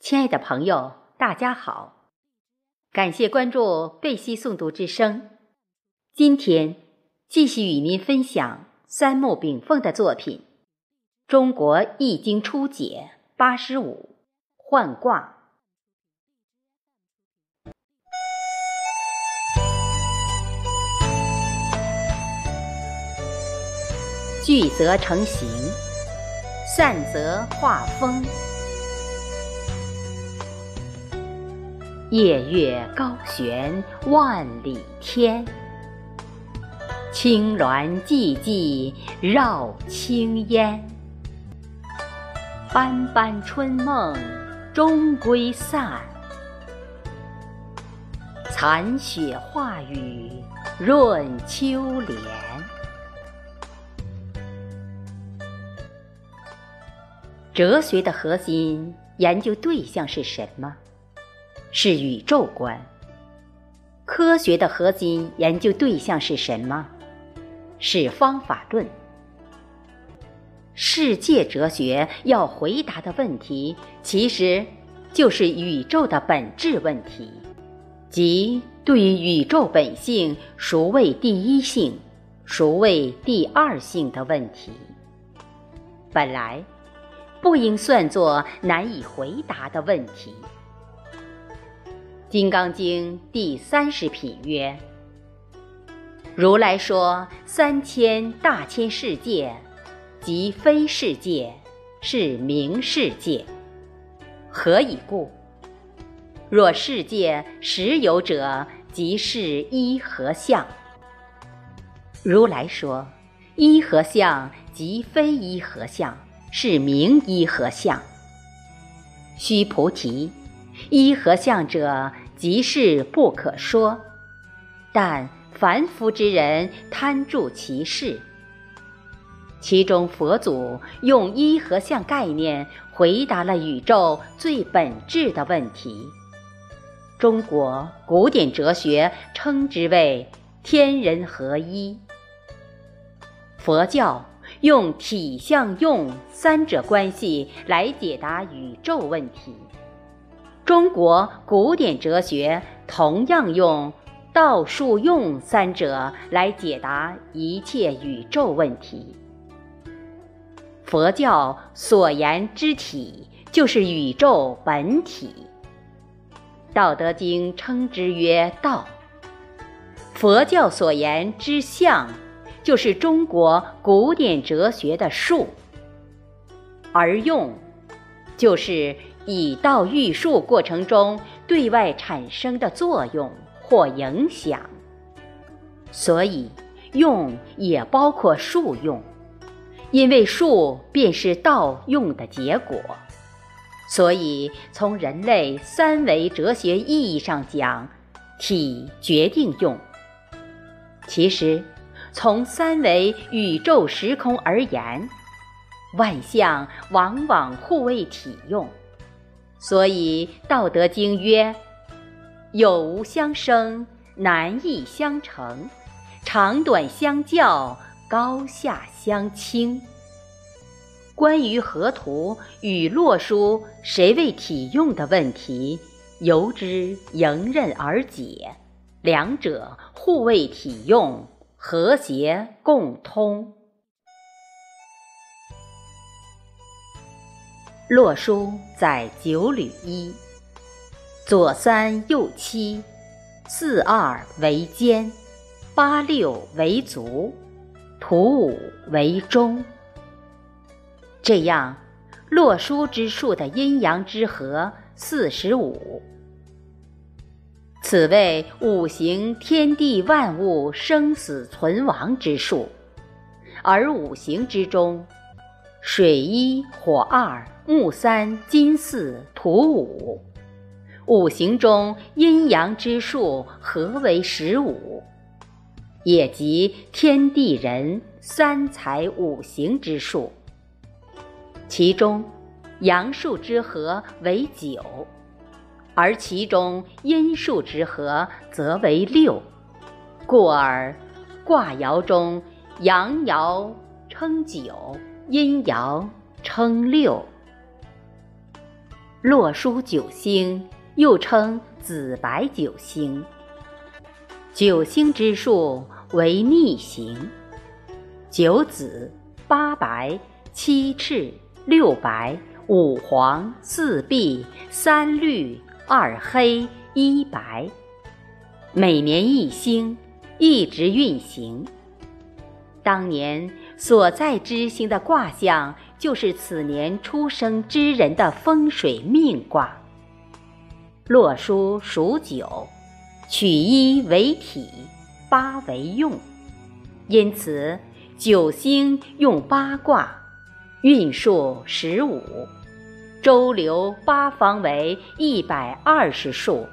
亲爱的朋友，大家好！感谢关注贝西诵读之声。今天继续与您分享三木炳凤的作品《中国易经初解八十五换卦》。聚则成形，散则化风。夜月高悬万里天，青鸾寂寂绕青烟。斑斑春梦终归散，残雪化雨润秋莲。哲学的核心研究对象是什么？是宇宙观。科学的核心研究对象是什么？是方法论。世界哲学要回答的问题，其实就是宇宙的本质问题，即对于宇宙本性孰为第一性，孰为第二性的问题。本来不应算作难以回答的问题。《金刚经》第三十品曰：“如来说三千大千世界，即非世界，是名世界。何以故？若世界实有者，即是一合相。如来说一合相，即非一合相，是名一合相。须菩提。”一合相者，即是不可说。但凡夫之人贪著其事。其中佛祖用一合相概念回答了宇宙最本质的问题。中国古典哲学称之为天人合一。佛教用体相用三者关系来解答宇宙问题。中国古典哲学同样用道、术、用三者来解答一切宇宙问题。佛教所言之体，就是宇宙本体，《道德经》称之曰道；佛教所言之相，就是中国古典哲学的术，而用，就是。以道育术过程中对外产生的作用或影响，所以用也包括术用，因为术便是道用的结果，所以从人类三维哲学意义上讲，体决定用。其实，从三维宇宙时空而言，万象往往互为体用。所以，《道德经》曰：“有无相生，难易相成；长短相较，高下相倾。”关于河图与洛书谁为体用的问题，由之迎刃而解，两者互为体用，和谐共通。洛书载九履一，左三右七，四二为肩，八六为足，土五为中。这样，洛书之数的阴阳之和四十五。此谓五行天地万物生死存亡之数，而五行之中，水一火二。木三金四土五，五行中阴阳之数合为十五，也即天地人三才五行之数。其中阳数之和为九，而其中阴数之和则为六，故而卦爻中阳爻称九，阴爻称六。洛书九星，又称紫白九星。九星之数为逆行，九紫、八白、七赤、六白、五黄、四碧、三绿、二黑、一白，每年一星，一直运行。当年所在之星的卦象。就是此年出生之人的风水命卦。洛书属九，取一为体，八为用，因此九星用八卦，运数十五，周流八方为一百二十数，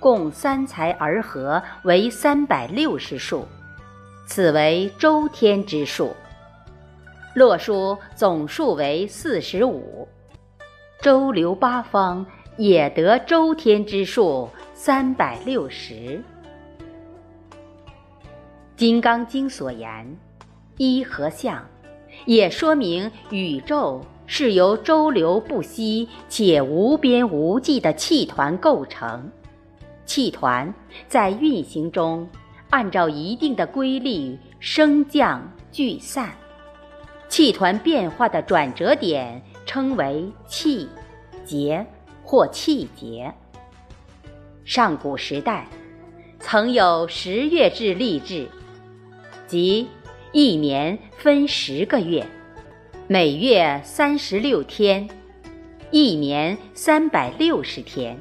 共三才而合为三百六十数，此为周天之数。洛书总数为四十五，周流八方也得周天之数三百六十。《金刚经》所言一合相，也说明宇宙是由周流不息且无边无际的气团构成。气团在运行中，按照一定的规律升降聚散。气团变化的转折点称为气节或气节。上古时代曾有十月制历制，即一年分十个月，每月三十六天，一年三百六十天，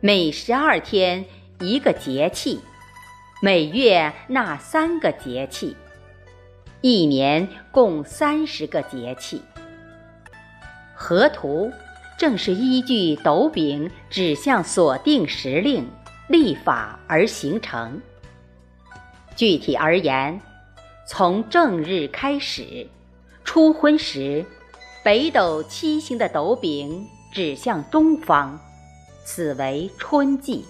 每十二天一个节气，每月纳三个节气。一年共三十个节气，河图正是依据斗柄指向所定时令历法而形成。具体而言，从正日开始，初昏时，北斗七星的斗柄指向东方，此为春季，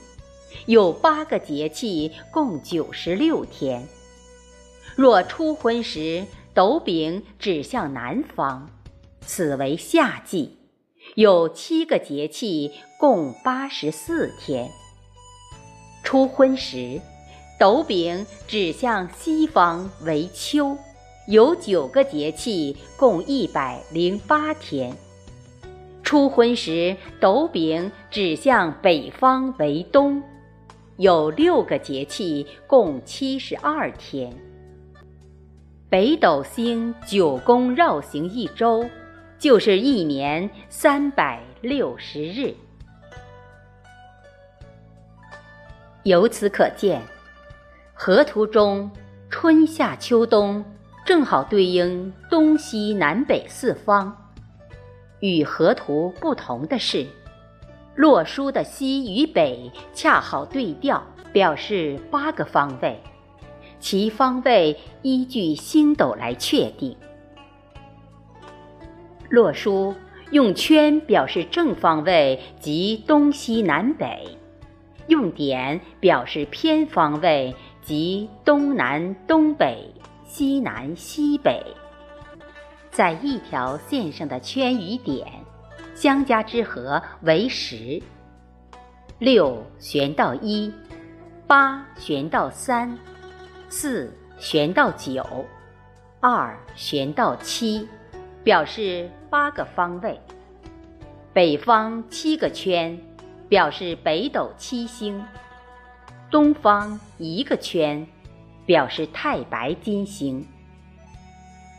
有八个节气，共九十六天。若初昏时，斗柄指向南方，此为夏季，有七个节气，共八十四天。初昏时，斗柄指向西方，为秋，有九个节气，共一百零八天。初昏时，斗柄指向北方，为冬，有六个节气，共七十二天。北斗星九宫绕行一周，就是一年三百六十日。由此可见，河图中春夏秋冬正好对应东西南北四方。与河图不同的是，洛书的西与北恰好对调，表示八个方位。其方位依据星斗来确定。洛书用圈表示正方位即东西南北，用点表示偏方位即东南东北、西南西北。在一条线上的圈与点相加之和为十。六旋到一，八旋到三。四旋到九，二旋到七，表示八个方位。北方七个圈，表示北斗七星。东方一个圈，表示太白金星。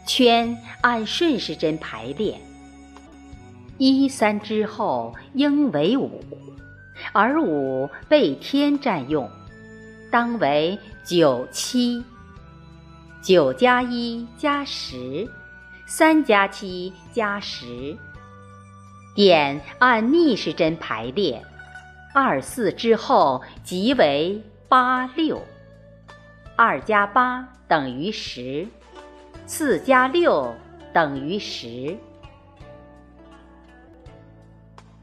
圈按顺时针排列，一三之后应为五，而五被天占用。当为九七，九加一加十，三加七加十。点按逆时针排列，二四之后即为八六。二加八等于十，四加六等于十。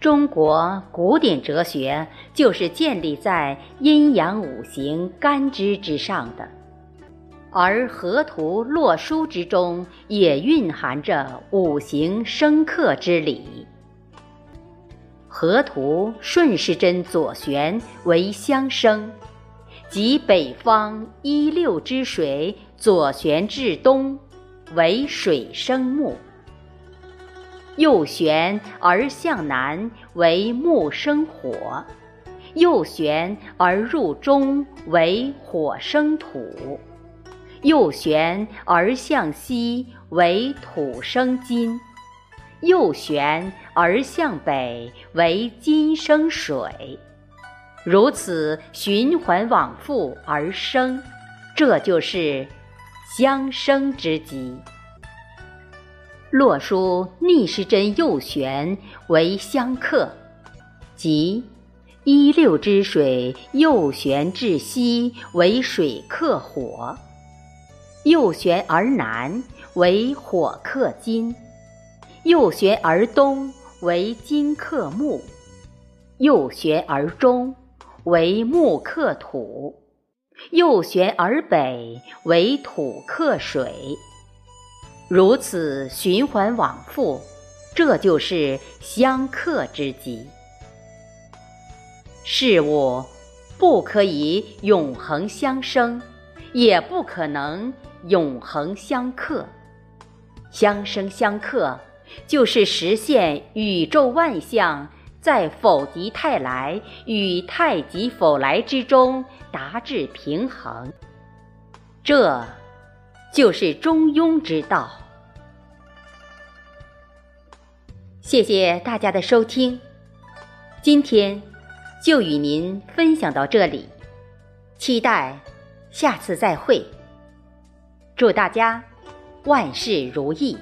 中国古典哲学就是建立在阴阳五行干支之上的，而河图洛书之中也蕴含着五行生克之理。河图顺时针左旋为相生，即北方一六之水左旋至东，为水生木；右旋而向南为木生火；右旋而入中为火生土；右旋而向西为土生金。右旋而向北为金生水，如此循环往复而生，这就是相生之极。洛书逆时针右旋为相克，即一六之水右旋至西为水克火，右旋而南为火克金。右旋而东为金克木，右旋而中为木克土，右旋而北为土克水，如此循环往复，这就是相克之极。事物不可以永恒相生，也不可能永恒相克，相生相克。就是实现宇宙万象在否极泰来与太极否来之中达至平衡，这就是中庸之道。谢谢大家的收听，今天就与您分享到这里，期待下次再会。祝大家万事如意。